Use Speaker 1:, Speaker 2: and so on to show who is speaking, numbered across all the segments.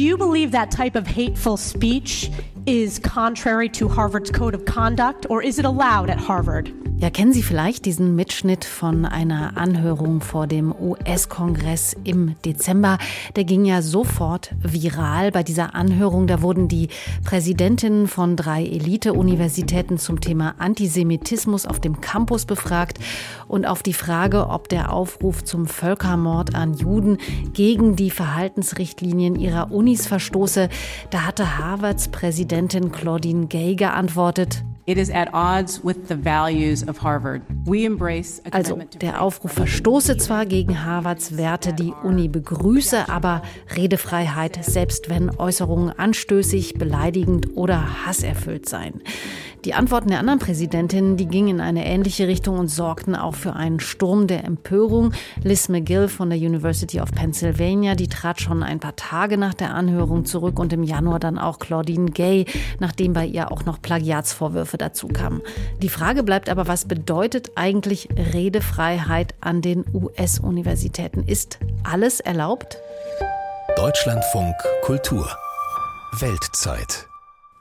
Speaker 1: you believe that type of hateful speech is contrary to Harvard's code of conduct or is it allowed at Harvard?
Speaker 2: Ja, kennen Sie vielleicht diesen Mitschnitt von einer Anhörung vor dem US-Kongress im Dezember? Der ging ja sofort viral. Bei dieser Anhörung, da wurden die Präsidentinnen von drei Elite-Universitäten zum Thema Antisemitismus auf dem Campus befragt und auf die Frage, ob der Aufruf zum Völkermord an Juden gegen die Verhaltensrichtlinien ihrer Unis verstoße, da hatte Harvards Präsidentin Claudine Gay geantwortet, also der Aufruf verstoße zwar gegen Harvards Werte, die Uni begrüße aber Redefreiheit, selbst wenn Äußerungen anstößig, beleidigend oder hasserfüllt seien. Die Antworten der anderen Präsidentinnen, die gingen in eine ähnliche Richtung und sorgten auch für einen Sturm der Empörung. Liz McGill von der University of Pennsylvania, die trat schon ein paar Tage nach der Anhörung zurück und im Januar dann auch Claudine Gay, nachdem bei ihr auch noch Plagiatsvorwürfe dazu kamen. Die Frage bleibt aber, was bedeutet eigentlich Redefreiheit an den US-Universitäten? Ist alles erlaubt?
Speaker 3: Deutschlandfunk Kultur Weltzeit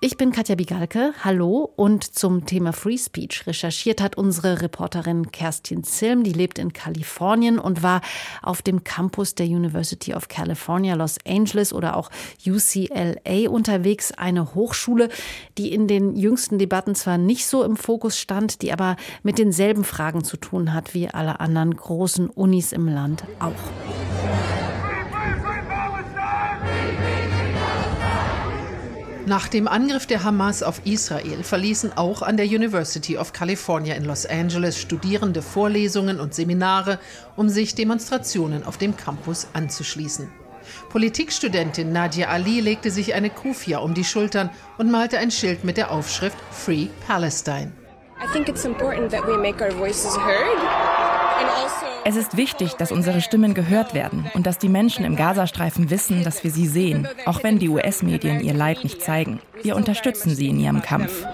Speaker 2: ich bin Katja Bigalke. Hallo. Und zum Thema Free Speech recherchiert hat unsere Reporterin Kerstin Zilm. Die lebt in Kalifornien und war auf dem Campus der University of California, Los Angeles oder auch UCLA unterwegs. Eine Hochschule, die in den jüngsten Debatten zwar nicht so im Fokus stand, die aber mit denselben Fragen zu tun hat wie alle anderen großen Unis im Land auch.
Speaker 4: Nach dem Angriff der Hamas auf Israel verließen auch an der University of California in Los Angeles Studierende Vorlesungen und Seminare, um sich Demonstrationen auf dem Campus anzuschließen. Politikstudentin Nadia Ali legte sich eine Kufia um die Schultern und malte ein Schild mit der Aufschrift Free Palestine. I think it's important that we make our voices heard.
Speaker 5: Es ist wichtig, dass unsere Stimmen gehört werden und dass die Menschen im Gazastreifen wissen, dass wir sie sehen, auch wenn die US-Medien ihr Leid nicht zeigen. Wir unterstützen sie in ihrem Kampf.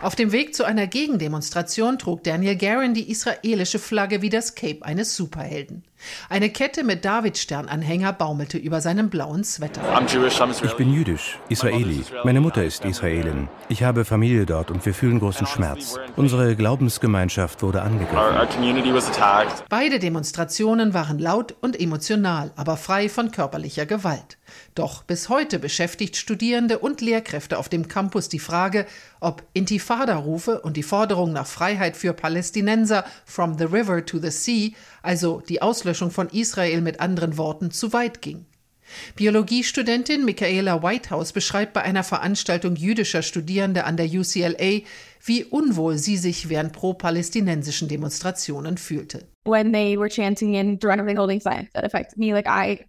Speaker 4: Auf dem Weg zu einer Gegendemonstration trug Daniel Guerin die israelische Flagge wie das Cape eines Superhelden. Eine Kette mit Davidstern-Anhänger baumelte über seinem blauen Sweater.
Speaker 6: Ich bin jüdisch, Israeli. Meine Mutter ist Israelin. Ich habe Familie dort und wir fühlen großen Schmerz. Unsere Glaubensgemeinschaft wurde angegriffen.
Speaker 4: Beide Demonstrationen waren laut und emotional, aber frei von körperlicher Gewalt. Doch bis heute beschäftigt Studierende und Lehrkräfte auf dem Campus die Frage, ob Intifada-Rufe und die Forderung nach Freiheit für Palästinenser from the river to the sea, also die Auslöschung von Israel mit anderen Worten, zu weit ging. Biologiestudentin Michaela Whitehouse beschreibt bei einer Veranstaltung jüdischer Studierende an der UCLA, wie unwohl sie sich während pro-palästinensischen Demonstrationen fühlte. When they were chanting and directly holding signs that affected me, like I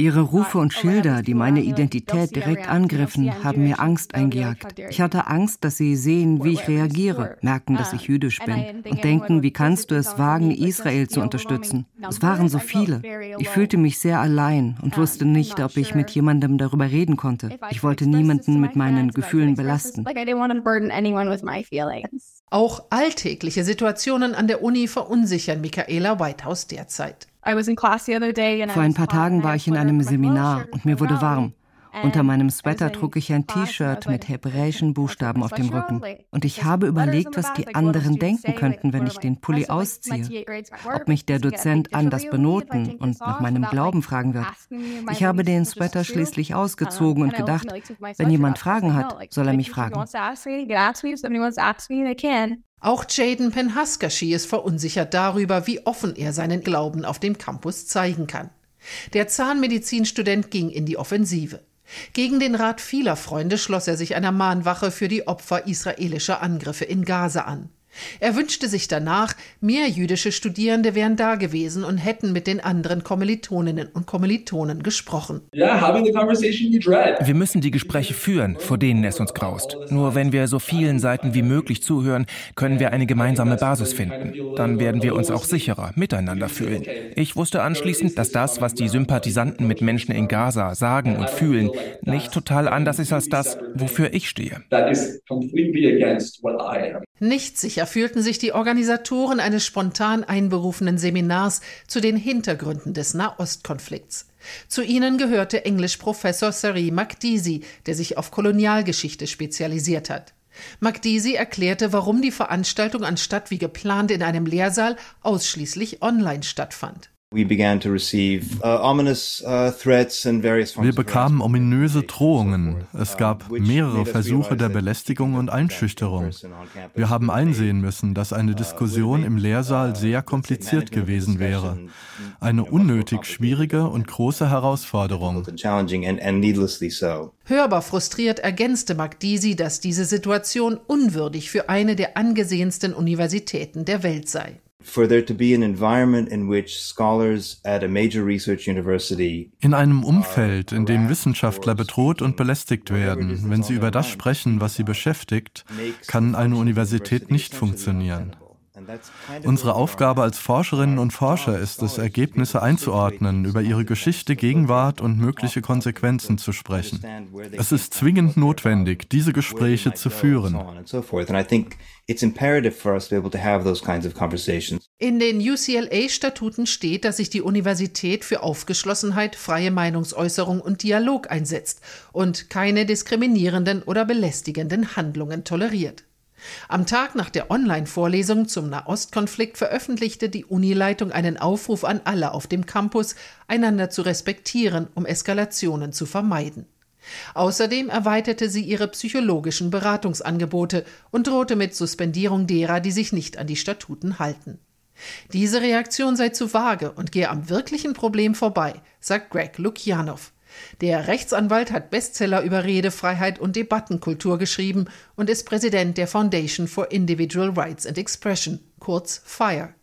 Speaker 7: Ihre Rufe und Schilder, die meine Identität direkt angriffen, haben mir Angst eingejagt. Ich hatte Angst, dass sie sehen, wie ich reagiere, merken, dass ich jüdisch bin und denken, wie kannst du es wagen, Israel zu unterstützen? Es waren so viele. Ich fühlte mich sehr allein und wusste nicht, ob ich mit jemandem darüber reden konnte. Ich wollte niemanden mit meinen Gefühlen belasten.
Speaker 4: Auch alltägliche Situationen an der Uni verunsichern Michaela Whitehouse derzeit.
Speaker 7: Vor ein paar Tagen war ich in einem Seminar und mir wurde warm. Unter meinem Sweater trug ich ein T-Shirt mit hebräischen Buchstaben auf dem Rücken. Und ich habe überlegt, was die anderen denken könnten, wenn ich den Pulli ausziehe. Ob mich der Dozent anders benoten und nach meinem Glauben fragen wird. Ich habe den Sweater schließlich ausgezogen und gedacht, wenn jemand Fragen hat, soll er mich fragen.
Speaker 4: Auch Jaden Penhaskashi ist verunsichert darüber, wie offen er seinen Glauben auf dem Campus zeigen kann. Der Zahnmedizinstudent ging in die Offensive. Gegen den Rat vieler Freunde schloss er sich einer Mahnwache für die Opfer israelischer Angriffe in Gaza an. Er wünschte sich danach, mehr jüdische Studierende wären da gewesen und hätten mit den anderen Kommilitoninnen und Kommilitonen gesprochen.
Speaker 8: Wir müssen die Gespräche führen, vor denen es uns graust. Nur wenn wir so vielen Seiten wie möglich zuhören, können wir eine gemeinsame Basis finden. Dann werden wir uns auch sicherer miteinander fühlen. Ich wusste anschließend, dass das, was die Sympathisanten mit Menschen in Gaza sagen und fühlen, nicht total anders ist als das, wofür ich stehe.
Speaker 4: Nicht sicher fühlten sich die Organisatoren eines spontan einberufenen Seminars zu den Hintergründen des Nahostkonflikts. Zu ihnen gehörte Englischprofessor Sari Makdisi, der sich auf Kolonialgeschichte spezialisiert hat. Makdisi erklärte, warum die Veranstaltung anstatt wie geplant in einem Lehrsaal ausschließlich online stattfand.
Speaker 9: Uh, uh, Wir bekamen ominöse Drohungen. Es gab mehrere Versuche der Belästigung und Einschüchterung. Wir haben einsehen müssen, dass eine uh, Diskussion im Lehrsaal sehr kompliziert gewesen wäre. Eine unnötig schwierige und große Herausforderung.
Speaker 4: Hörbar frustriert ergänzte Magdisi, dass diese Situation unwürdig für eine der angesehensten Universitäten der Welt sei for there to be an environment in which scholars
Speaker 9: at a major research university in einem Umfeld, in dem Wissenschaftler bedroht und belästigt werden, wenn sie über das sprechen, was sie beschäftigt, kann eine Universität nicht funktionieren. Unsere Aufgabe als Forscherinnen und Forscher ist es, Ergebnisse einzuordnen, über ihre Geschichte, Gegenwart und mögliche Konsequenzen zu sprechen. Es ist zwingend notwendig, diese Gespräche zu führen.
Speaker 4: In den UCLA-Statuten steht, dass sich die Universität für Aufgeschlossenheit, freie Meinungsäußerung und Dialog einsetzt und keine diskriminierenden oder belästigenden Handlungen toleriert. Am Tag nach der Online-Vorlesung zum Nahostkonflikt veröffentlichte die Unileitung einen Aufruf an alle auf dem Campus, einander zu respektieren, um Eskalationen zu vermeiden. Außerdem erweiterte sie ihre psychologischen Beratungsangebote und drohte mit Suspendierung derer, die sich nicht an die Statuten halten. Diese Reaktion sei zu vage und gehe am wirklichen Problem vorbei, sagt Greg Lukianow. Der Rechtsanwalt hat Bestseller über Redefreiheit und Debattenkultur geschrieben und ist Präsident der Foundation for Individual Rights and Expression, kurz FIRE.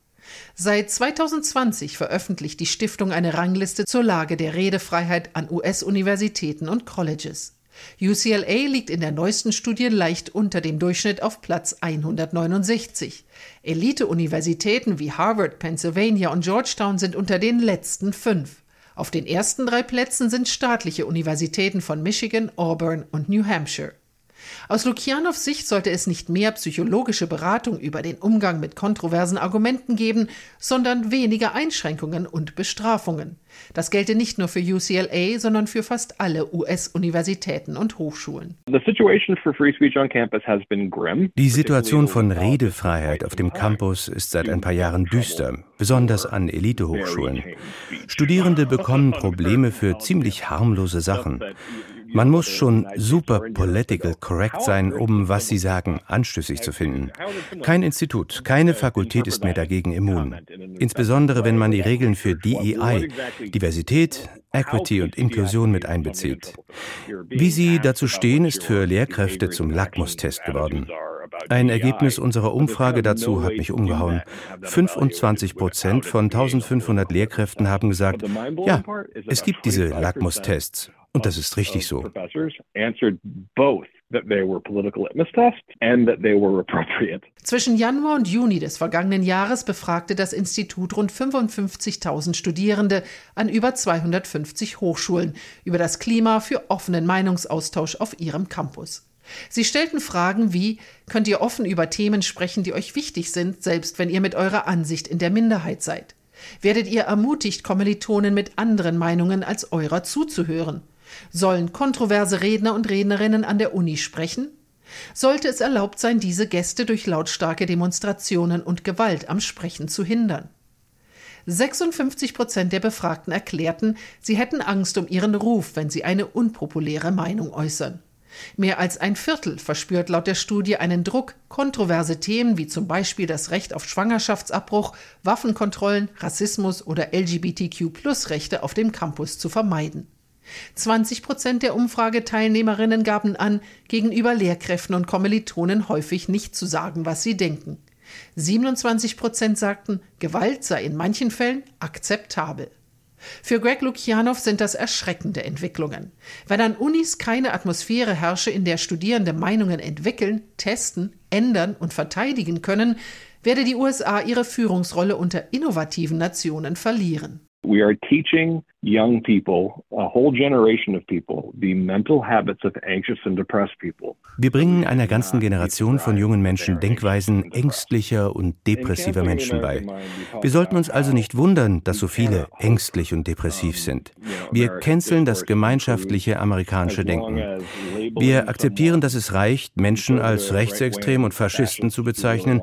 Speaker 4: Seit 2020 veröffentlicht die Stiftung eine Rangliste zur Lage der Redefreiheit an US-Universitäten und Colleges. UCLA liegt in der neuesten Studie leicht unter dem Durchschnitt auf Platz 169. Elite-Universitäten wie Harvard, Pennsylvania und Georgetown sind unter den letzten fünf. Auf den ersten drei Plätzen sind staatliche Universitäten von Michigan, Auburn und New Hampshire. Aus Lukianows Sicht sollte es nicht mehr psychologische Beratung über den Umgang mit kontroversen Argumenten geben, sondern weniger Einschränkungen und Bestrafungen. Das gelte nicht nur für UCLA, sondern für fast alle US-Universitäten und Hochschulen.
Speaker 6: Die Situation von Redefreiheit auf dem Campus ist seit ein paar Jahren düster, besonders an Elitehochschulen. Studierende bekommen Probleme für ziemlich harmlose Sachen. Man muss schon super political correct sein, um, was Sie sagen, anstößig zu finden. Kein Institut, keine Fakultät ist mehr dagegen immun. Insbesondere, wenn man die Regeln für DEI, Diversität, Equity und Inklusion mit einbezieht. Wie Sie dazu stehen, ist für Lehrkräfte zum Lackmustest geworden. Ein Ergebnis unserer Umfrage dazu hat mich umgehauen. 25 Prozent von 1500 Lehrkräften haben gesagt, ja, es gibt diese Lackmustests. Und das ist richtig so.
Speaker 4: Zwischen Januar und Juni des vergangenen Jahres befragte das Institut rund 55.000 Studierende an über 250 Hochschulen über das Klima für offenen Meinungsaustausch auf ihrem Campus. Sie stellten Fragen wie, könnt ihr offen über Themen sprechen, die euch wichtig sind, selbst wenn ihr mit eurer Ansicht in der Minderheit seid? Werdet ihr ermutigt, Kommilitonen mit anderen Meinungen als eurer zuzuhören? Sollen kontroverse Redner und Rednerinnen an der Uni sprechen? Sollte es erlaubt sein, diese Gäste durch lautstarke Demonstrationen und Gewalt am Sprechen zu hindern? 56 Prozent der Befragten erklärten, sie hätten Angst um ihren Ruf, wenn sie eine unpopuläre Meinung äußern. Mehr als ein Viertel verspürt laut der Studie einen Druck, kontroverse Themen wie zum Beispiel das Recht auf Schwangerschaftsabbruch, Waffenkontrollen, Rassismus oder LGBTQ-Plus-Rechte auf dem Campus zu vermeiden. 20 Prozent der Umfrageteilnehmerinnen gaben an, gegenüber Lehrkräften und Kommilitonen häufig nicht zu sagen, was sie denken. 27 Prozent sagten, Gewalt sei in manchen Fällen akzeptabel. Für Greg Lukianow sind das erschreckende Entwicklungen. Wenn an Unis keine Atmosphäre herrsche, in der Studierende Meinungen entwickeln, testen, ändern und verteidigen können, werde die USA ihre Führungsrolle unter innovativen Nationen verlieren.
Speaker 10: We are teaching young people, a whole generation of people, the mental habits of anxious and depressed people.
Speaker 6: Wir bringen einer ganzen Generation von jungen Menschen Denkweisen ängstlicher und depressiver Menschen bei. Wir sollten uns also nicht wundern, dass so viele ängstlich und depressiv sind. Wir canceln das gemeinschaftliche amerikanische Denken. Wir akzeptieren, dass es reicht, Menschen als rechtsextrem und Faschisten zu bezeichnen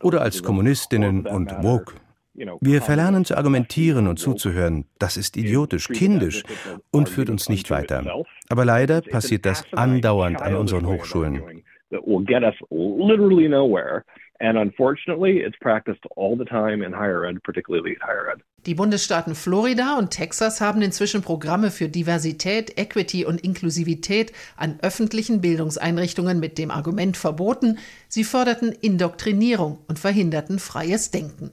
Speaker 6: oder als Kommunistinnen und woke. Wir verlernen zu argumentieren und zuzuhören. Das ist idiotisch, kindisch und führt uns nicht weiter. Aber leider passiert das andauernd an unseren Hochschulen.
Speaker 4: And unfortunately, it's practiced all the time in higher ed, particularly higher ed. Die Bundesstaaten Florida und Texas haben inzwischen Programme für Diversität, Equity und Inklusivität an öffentlichen Bildungseinrichtungen mit dem Argument verboten, sie förderten Indoktrinierung und verhinderten freies Denken.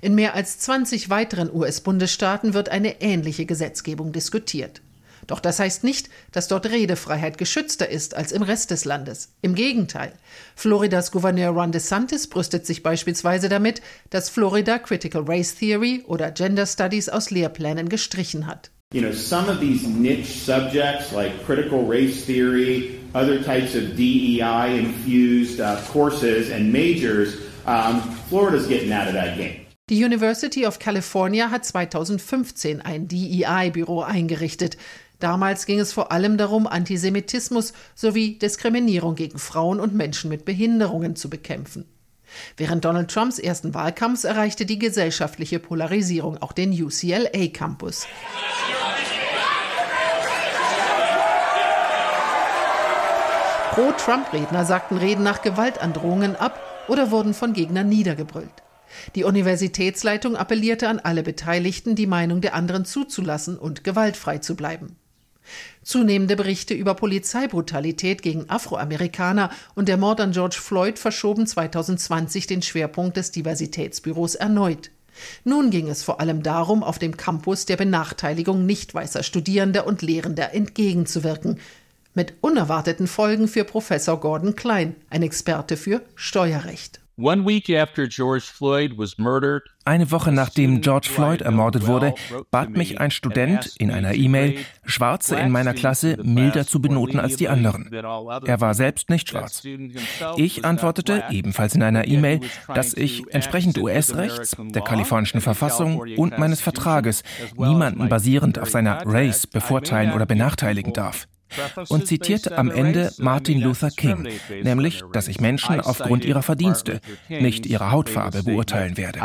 Speaker 4: In mehr als 20 weiteren US-Bundesstaaten wird eine ähnliche Gesetzgebung diskutiert. Doch das heißt nicht, dass dort Redefreiheit geschützter ist als im Rest des Landes. Im Gegenteil. Floridas Gouverneur Ron DeSantis brüstet sich beispielsweise damit, dass Florida Critical Race Theory oder Gender Studies aus Lehrplänen gestrichen hat. You know, some of these niche subjects like critical race theory, other types of DEI infused uh, courses and majors, um, Florida's getting out of that game. Die University of California hat 2015 ein DEI-Büro eingerichtet. Damals ging es vor allem darum, Antisemitismus sowie Diskriminierung gegen Frauen und Menschen mit Behinderungen zu bekämpfen. Während Donald Trumps ersten Wahlkampfs erreichte die gesellschaftliche Polarisierung auch den UCLA-Campus. Pro-Trump-Redner sagten Reden nach Gewaltandrohungen ab oder wurden von Gegnern niedergebrüllt. Die Universitätsleitung appellierte an alle Beteiligten, die Meinung der anderen zuzulassen und gewaltfrei zu bleiben. Zunehmende Berichte über Polizeibrutalität gegen Afroamerikaner und der Mord an George Floyd verschoben 2020 den Schwerpunkt des Diversitätsbüros erneut. Nun ging es vor allem darum, auf dem Campus der Benachteiligung nicht weißer Studierender und Lehrender entgegenzuwirken, mit unerwarteten Folgen für Professor Gordon Klein, ein Experte für Steuerrecht.
Speaker 8: Eine Woche nachdem George Floyd ermordet wurde, bat mich ein Student in einer E-Mail, Schwarze in meiner Klasse milder zu benoten als die anderen. Er war selbst nicht schwarz. Ich antwortete ebenfalls in einer E-Mail, dass ich entsprechend US-Rechts, der kalifornischen Verfassung und meines Vertrages niemanden basierend auf seiner Race bevorteilen oder benachteiligen darf und zitierte am Ende Martin Luther King, nämlich, dass ich Menschen aufgrund ihrer Verdienste, nicht ihrer Hautfarbe beurteilen werde.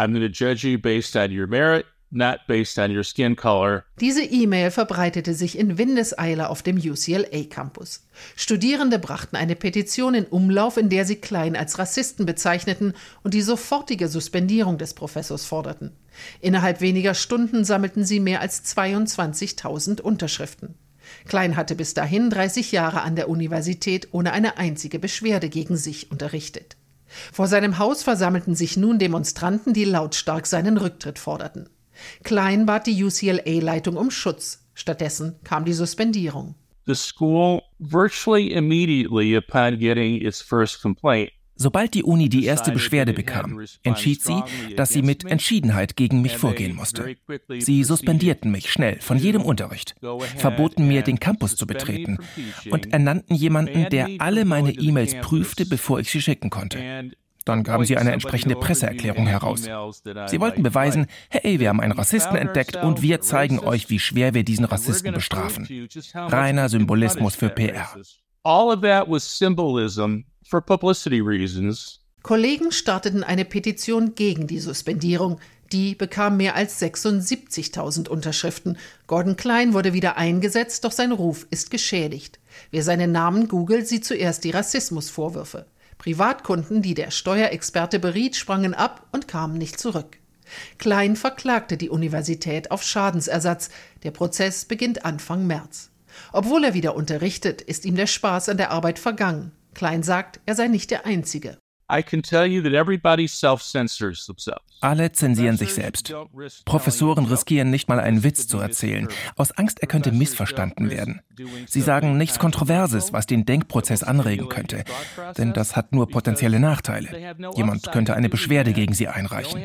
Speaker 4: Diese E-Mail verbreitete sich in Windeseile auf dem UCLA-Campus. Studierende brachten eine Petition in Umlauf, in der sie Klein als Rassisten bezeichneten und die sofortige Suspendierung des Professors forderten. Innerhalb weniger Stunden sammelten sie mehr als 22.000 Unterschriften. Klein hatte bis dahin 30 Jahre an der Universität ohne eine einzige Beschwerde gegen sich unterrichtet. Vor seinem Haus versammelten sich nun Demonstranten, die lautstark seinen Rücktritt forderten. Klein bat die UCLA-Leitung um Schutz. Stattdessen kam die Suspendierung. The school virtually immediately upon getting its first complaint
Speaker 8: Sobald die Uni die erste Beschwerde bekam, entschied sie, dass sie mit Entschiedenheit gegen mich vorgehen musste. Sie suspendierten mich schnell von jedem Unterricht, verboten mir, den Campus zu betreten und ernannten jemanden, der alle meine E-Mails prüfte, bevor ich sie schicken konnte. Dann gaben sie eine entsprechende Presseerklärung heraus. Sie wollten beweisen, hey, wir haben einen Rassisten entdeckt und wir zeigen euch, wie schwer wir diesen Rassisten bestrafen. Reiner Symbolismus für PR. All of that was symbolism
Speaker 4: for publicity reasons. Kollegen starteten eine Petition gegen die Suspendierung. Die bekam mehr als 76.000 Unterschriften. Gordon Klein wurde wieder eingesetzt, doch sein Ruf ist geschädigt. Wer seinen Namen googelt, sieht zuerst die Rassismusvorwürfe. Privatkunden, die der Steuerexperte beriet, sprangen ab und kamen nicht zurück. Klein verklagte die Universität auf Schadensersatz. Der Prozess beginnt Anfang März. Obwohl er wieder unterrichtet, ist ihm der Spaß an der Arbeit vergangen. Klein sagt, er sei nicht der Einzige.
Speaker 8: Alle zensieren sich selbst. Professoren riskieren nicht mal einen Witz zu erzählen, aus Angst, er könnte missverstanden werden. Sie sagen nichts Kontroverses, was den Denkprozess anregen könnte, denn das hat nur potenzielle Nachteile. Jemand könnte eine Beschwerde gegen sie einreichen.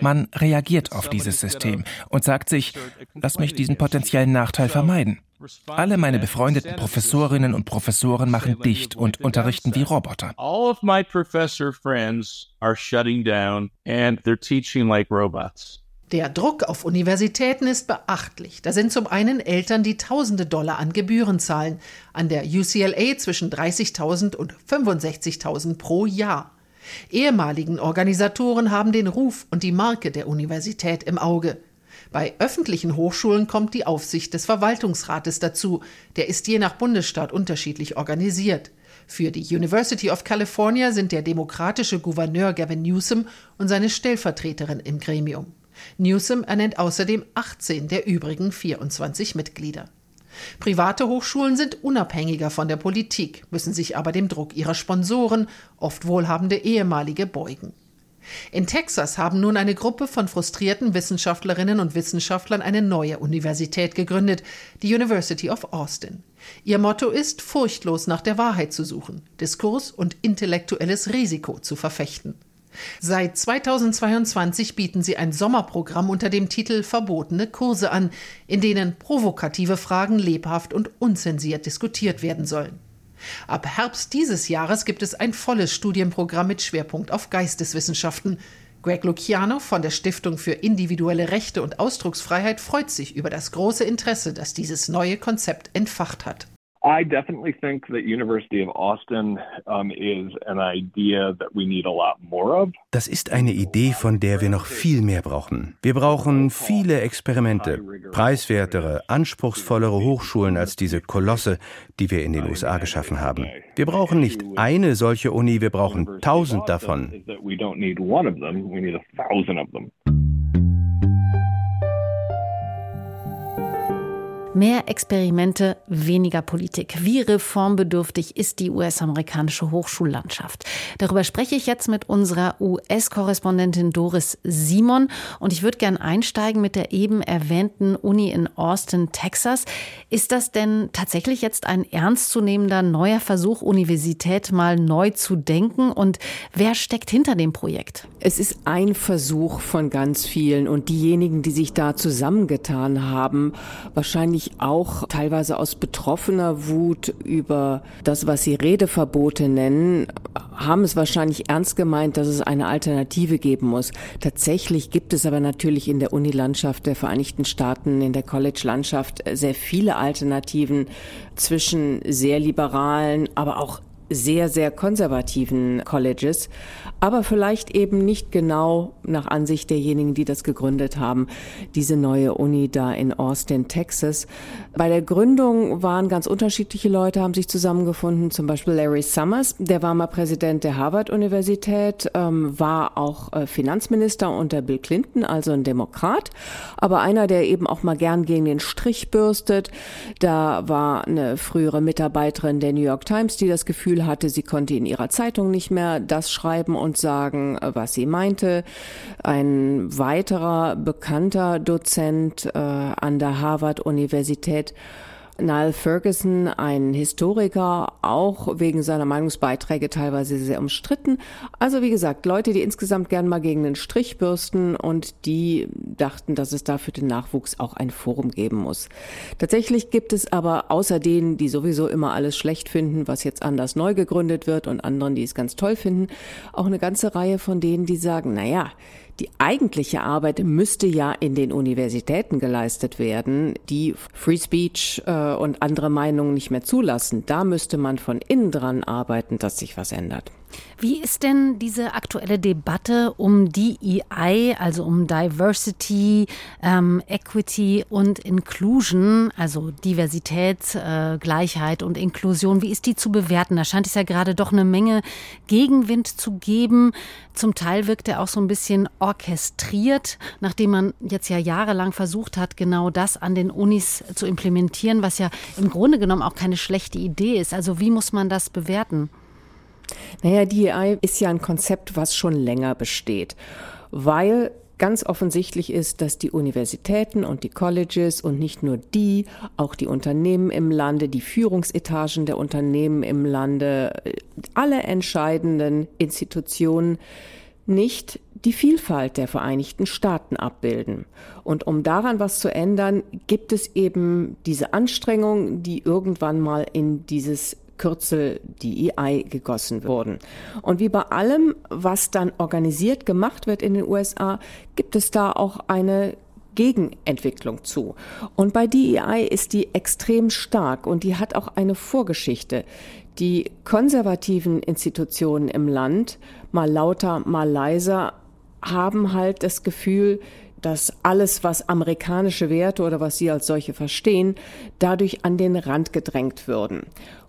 Speaker 8: Man reagiert auf dieses System und sagt sich, lass mich diesen potenziellen Nachteil vermeiden. Alle meine befreundeten Professorinnen und Professoren machen dicht und unterrichten wie Roboter. All of my professor friends are shutting down
Speaker 4: and they're teaching like robots. Der Druck auf Universitäten ist beachtlich. Da sind zum einen Eltern, die tausende Dollar an Gebühren zahlen, an der UCLA zwischen 30.000 und 65.000 pro Jahr. Ehemaligen Organisatoren haben den Ruf und die Marke der Universität im Auge. Bei öffentlichen Hochschulen kommt die Aufsicht des Verwaltungsrates dazu. Der ist je nach Bundesstaat unterschiedlich organisiert. Für die University of California sind der demokratische Gouverneur Gavin Newsom und seine Stellvertreterin im Gremium. Newsom ernennt außerdem 18 der übrigen 24 Mitglieder. Private Hochschulen sind unabhängiger von der Politik, müssen sich aber dem Druck ihrer Sponsoren, oft wohlhabende ehemalige, beugen. In Texas haben nun eine Gruppe von frustrierten Wissenschaftlerinnen und Wissenschaftlern eine neue Universität gegründet, die University of Austin. Ihr Motto ist, furchtlos nach der Wahrheit zu suchen, Diskurs und intellektuelles Risiko zu verfechten. Seit 2022 bieten sie ein Sommerprogramm unter dem Titel Verbotene Kurse an, in denen provokative Fragen lebhaft und unzensiert diskutiert werden sollen. Ab Herbst dieses Jahres gibt es ein volles Studienprogramm mit Schwerpunkt auf Geisteswissenschaften. Greg Luciano von der Stiftung für individuelle Rechte und Ausdrucksfreiheit freut sich über das große Interesse, das dieses neue Konzept entfacht hat. I definitely think that University of Austin um, is an idea that we need a lot more of.
Speaker 6: Das ist eine Idee, von der wir noch viel mehr brauchen. Wir brauchen viele Experimente, preiswertere, anspruchsvollere Hochschulen als diese Kolosse, die wir in den USA geschaffen haben. Wir brauchen nicht eine solche Uni, wir brauchen tausend davon.
Speaker 2: Mehr Experimente, weniger Politik. Wie reformbedürftig ist die US-amerikanische Hochschullandschaft? Darüber spreche ich jetzt mit unserer US-Korrespondentin Doris Simon. Und ich würde gern einsteigen mit der eben erwähnten Uni in Austin, Texas. Ist das denn tatsächlich jetzt ein ernstzunehmender neuer Versuch, Universität mal neu zu denken? Und wer steckt hinter dem Projekt?
Speaker 11: Es ist ein Versuch von ganz vielen. Und diejenigen, die sich da zusammengetan haben, wahrscheinlich auch teilweise aus betroffener Wut über das, was sie Redeverbote nennen, haben es wahrscheinlich ernst gemeint, dass es eine Alternative geben muss. Tatsächlich gibt es aber natürlich in der Unilandschaft der Vereinigten Staaten, in der College-Landschaft sehr viele Alternativen zwischen sehr liberalen, aber auch sehr, sehr konservativen Colleges, aber vielleicht eben nicht genau nach Ansicht derjenigen, die das gegründet haben, diese neue Uni da in Austin, Texas. Bei der Gründung waren ganz unterschiedliche Leute, haben sich zusammengefunden, zum Beispiel Larry Summers, der war mal Präsident der Harvard-Universität, ähm, war auch äh, Finanzminister unter Bill Clinton, also ein Demokrat, aber einer, der eben auch mal gern gegen den Strich bürstet. Da war eine frühere Mitarbeiterin der New York Times, die das Gefühl Gefühl hatte, sie konnte in ihrer Zeitung nicht mehr das schreiben und sagen, was sie meinte. Ein weiterer bekannter Dozent äh, an der Harvard-Universität Niall Ferguson, ein Historiker, auch wegen seiner Meinungsbeiträge teilweise sehr umstritten. Also wie gesagt, Leute, die insgesamt gern mal gegen den Strich bürsten und die dachten, dass es da für den Nachwuchs auch ein Forum geben muss. Tatsächlich gibt es aber außer denen, die sowieso immer alles schlecht finden, was jetzt anders neu gegründet wird und anderen, die es ganz toll finden, auch eine ganze Reihe von denen, die sagen, na ja, die eigentliche Arbeit müsste ja in den Universitäten geleistet werden, die Free Speech äh, und andere Meinungen nicht mehr zulassen. Da müsste man von innen dran arbeiten, dass sich was ändert.
Speaker 2: Wie ist denn diese aktuelle Debatte um DEI, also um Diversity, ähm, Equity und Inclusion, also Diversität, äh, Gleichheit und Inklusion, wie ist die zu bewerten? Da scheint es ja gerade doch eine Menge Gegenwind zu geben. Zum Teil wirkt er auch so ein bisschen orchestriert, nachdem man jetzt ja jahrelang versucht hat, genau das an den Unis zu implementieren, was ja im Grunde genommen auch keine schlechte Idee ist. Also wie muss man das bewerten?
Speaker 11: Naja, DEI ist ja ein Konzept, was schon länger besteht, weil ganz offensichtlich ist, dass die Universitäten und die Colleges und nicht nur die, auch die Unternehmen im Lande, die Führungsetagen der Unternehmen im Lande, alle entscheidenden Institutionen nicht die Vielfalt der Vereinigten Staaten abbilden. Und um daran was zu ändern, gibt es eben diese Anstrengung, die irgendwann mal in dieses Kürzel DEI gegossen wurden. Und wie bei allem, was dann organisiert gemacht wird in den USA, gibt es da auch eine Gegenentwicklung zu. Und bei DEI ist die extrem stark und die hat auch eine Vorgeschichte. Die konservativen Institutionen im Land, mal lauter, mal leiser, haben halt das Gefühl, dass alles, was amerikanische Werte oder was sie als solche verstehen, dadurch an den Rand gedrängt würden.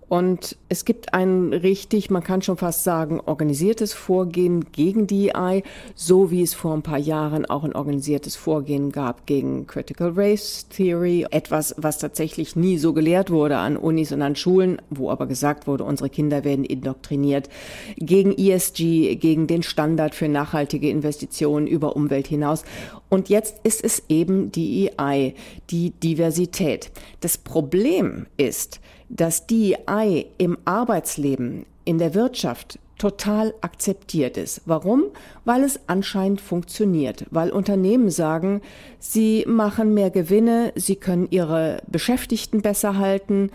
Speaker 11: Und es gibt ein richtig, man kann schon fast sagen, organisiertes Vorgehen gegen DEI, so wie es vor ein paar Jahren auch ein organisiertes Vorgehen gab gegen Critical Race Theory. Etwas, was tatsächlich nie so gelehrt wurde an Unis und an Schulen, wo aber gesagt wurde, unsere Kinder werden indoktriniert. Gegen ESG, gegen den Standard für nachhaltige Investitionen über Umwelt hinaus. Und jetzt ist es eben DEI, die Diversität. Das Problem ist, dass DEI im Arbeitsleben, in der Wirtschaft total akzeptiert ist. Warum? Weil es anscheinend funktioniert, weil Unternehmen sagen, sie machen mehr Gewinne, sie können ihre Beschäftigten besser halten,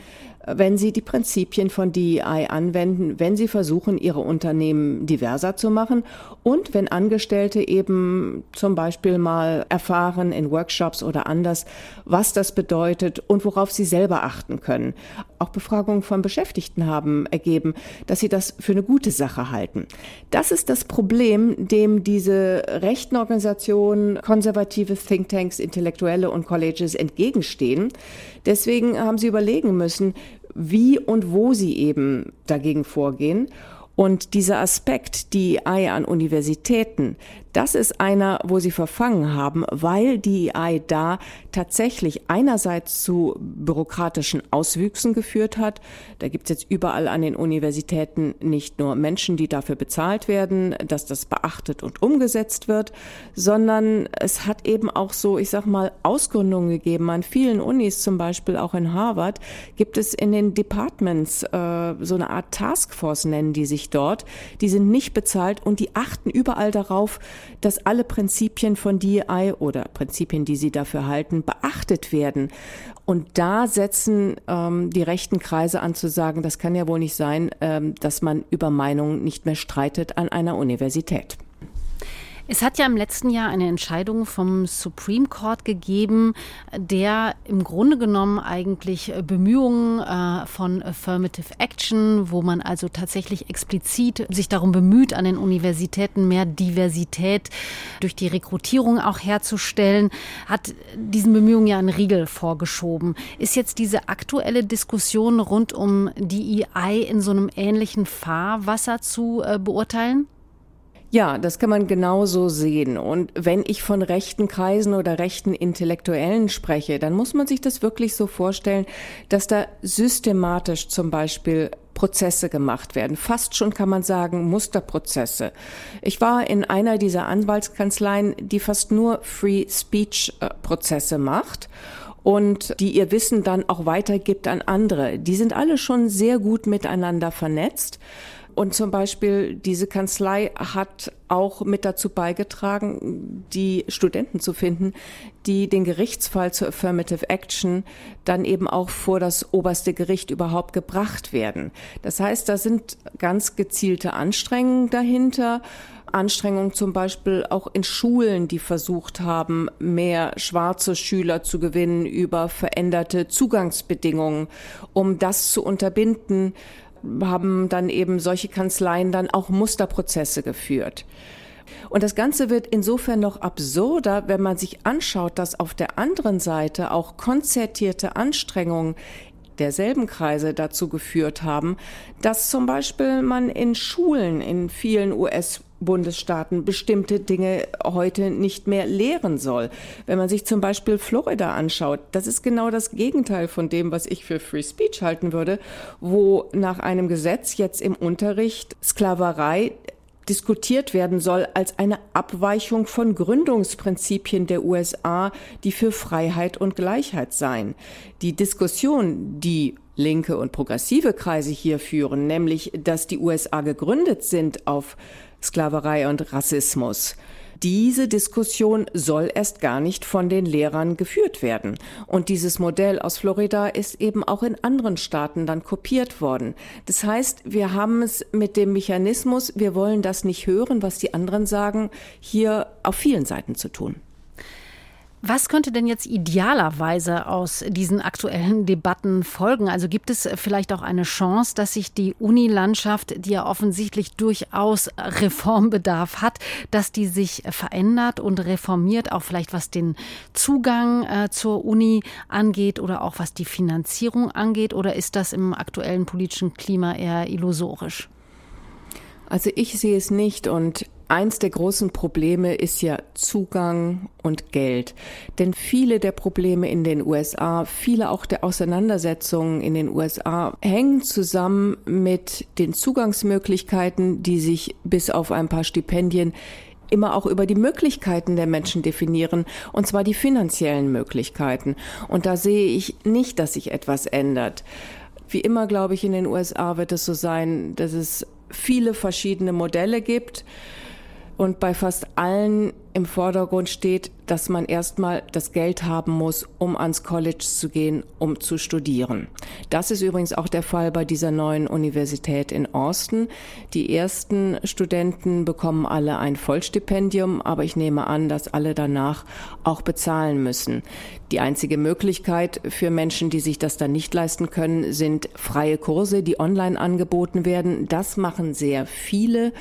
Speaker 11: wenn sie die Prinzipien von DEI anwenden, wenn sie versuchen, ihre Unternehmen diverser zu machen und wenn Angestellte eben zum Beispiel mal erfahren in Workshops oder anders, was das bedeutet und worauf sie selber achten können. Auch Befragungen von Beschäftigten haben ergeben, dass sie das für eine gute Sache halten. Das ist das Problem, dem diese rechten Organisationen, konservative Thinktanks, Intellektuelle und Colleges entgegenstehen. Deswegen haben sie überlegen müssen, wie und wo sie eben dagegen vorgehen. Und dieser Aspekt, die Ei an Universitäten, das ist einer, wo sie verfangen haben, weil die EI da tatsächlich einerseits zu bürokratischen Auswüchsen geführt hat. Da gibt es jetzt überall an den Universitäten nicht nur Menschen, die dafür bezahlt werden, dass das beachtet und umgesetzt wird, sondern es hat eben auch so, ich sag mal, Ausgründungen gegeben. An vielen Unis, zum Beispiel auch in Harvard, gibt es in den Departments äh, so eine Art Taskforce, nennen die sich dort. Die sind nicht bezahlt und die achten überall darauf, dass alle Prinzipien von DEI oder Prinzipien, die sie dafür halten, beachtet werden. Und da setzen ähm, die rechten Kreise an zu sagen, das kann ja wohl nicht sein, ähm, dass man über Meinungen nicht mehr streitet an einer Universität.
Speaker 2: Es hat ja im letzten Jahr eine Entscheidung vom Supreme Court gegeben, der im Grunde genommen eigentlich Bemühungen äh, von Affirmative Action, wo man also tatsächlich explizit sich darum bemüht, an den Universitäten mehr Diversität durch die Rekrutierung auch herzustellen, hat diesen Bemühungen ja einen Riegel vorgeschoben. Ist jetzt diese aktuelle Diskussion rund um DEI in so einem ähnlichen Fahrwasser zu äh, beurteilen?
Speaker 11: Ja, das kann man genauso sehen. Und wenn ich von rechten Kreisen oder rechten Intellektuellen spreche, dann muss man sich das wirklich so vorstellen, dass da systematisch zum Beispiel Prozesse gemacht werden. Fast schon kann man sagen Musterprozesse. Ich war in einer dieser Anwaltskanzleien, die fast nur Free Speech äh, Prozesse macht und die ihr Wissen dann auch weitergibt an andere. Die sind alle schon sehr gut miteinander vernetzt. Und zum Beispiel diese Kanzlei hat auch mit dazu beigetragen, die Studenten zu finden, die den Gerichtsfall zur Affirmative Action dann eben auch vor das oberste Gericht überhaupt gebracht werden. Das heißt, da sind ganz gezielte Anstrengungen dahinter. Anstrengungen zum Beispiel auch in Schulen, die versucht haben, mehr schwarze Schüler zu gewinnen über veränderte Zugangsbedingungen, um das zu unterbinden, haben dann eben solche Kanzleien dann auch Musterprozesse geführt. Und das Ganze wird insofern noch absurder, wenn man sich anschaut, dass auf der anderen Seite auch konzertierte Anstrengungen derselben Kreise dazu geführt haben, dass zum Beispiel man in Schulen in vielen US Bundesstaaten bestimmte Dinge heute nicht mehr lehren soll. Wenn man sich zum Beispiel Florida anschaut, das ist genau das Gegenteil von dem, was ich für Free Speech halten würde, wo nach einem Gesetz jetzt im Unterricht Sklaverei diskutiert werden soll als eine Abweichung von Gründungsprinzipien der USA, die für Freiheit und Gleichheit seien. Die Diskussion, die linke und progressive Kreise hier führen, nämlich dass die USA gegründet sind auf Sklaverei und Rassismus. Diese Diskussion soll erst gar nicht von den Lehrern geführt werden. Und dieses Modell aus Florida ist eben auch in anderen Staaten dann kopiert worden. Das heißt, wir haben es mit dem Mechanismus, wir wollen das nicht hören, was die anderen sagen, hier auf vielen Seiten zu tun.
Speaker 2: Was könnte denn jetzt idealerweise aus diesen aktuellen Debatten folgen? Also gibt es vielleicht auch eine Chance, dass sich die Unilandschaft, die ja offensichtlich durchaus Reformbedarf hat, dass die sich verändert und reformiert, auch vielleicht was den Zugang äh, zur Uni angeht oder auch was die Finanzierung angeht? Oder ist das im aktuellen politischen Klima eher illusorisch?
Speaker 11: Also ich sehe es nicht und Eins der großen Probleme ist ja Zugang und Geld. Denn viele der Probleme in den USA, viele auch der Auseinandersetzungen in den USA hängen zusammen mit den Zugangsmöglichkeiten, die sich bis auf ein paar Stipendien immer auch über die Möglichkeiten der Menschen definieren, und zwar die finanziellen Möglichkeiten. Und da sehe ich nicht, dass sich etwas ändert. Wie immer, glaube ich, in den USA wird es so sein, dass es viele verschiedene Modelle gibt und bei fast allen im Vordergrund steht, dass man erstmal das Geld haben muss, um ans College zu gehen, um zu studieren. Das ist übrigens auch der Fall bei dieser neuen Universität in Austin. Die ersten Studenten bekommen alle ein Vollstipendium, aber ich nehme an, dass alle danach auch bezahlen müssen. Die einzige Möglichkeit für Menschen, die sich das dann nicht leisten können, sind freie Kurse, die online angeboten werden. Das machen sehr viele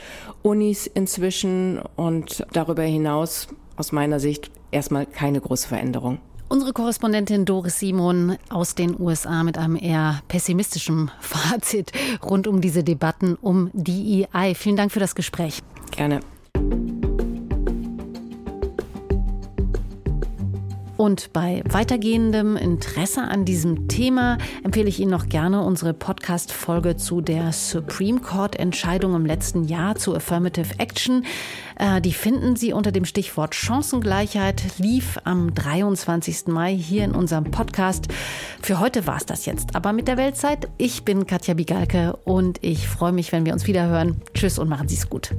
Speaker 11: Unis inzwischen und darüber hinaus aus meiner Sicht erstmal keine große Veränderung.
Speaker 2: Unsere Korrespondentin Doris Simon aus den USA mit einem eher pessimistischen Fazit rund um diese Debatten um DEI. Vielen Dank für das Gespräch.
Speaker 11: Gerne.
Speaker 2: Und bei weitergehendem Interesse an diesem Thema empfehle ich Ihnen noch gerne unsere Podcast-Folge zu der Supreme Court-Entscheidung im letzten Jahr zu Affirmative Action. Äh, die finden Sie unter dem Stichwort Chancengleichheit, lief am 23. Mai hier in unserem Podcast. Für heute war es das jetzt aber mit der Weltzeit. Ich bin Katja Bigalke und ich freue mich, wenn wir uns wieder hören. Tschüss und machen Sie es gut.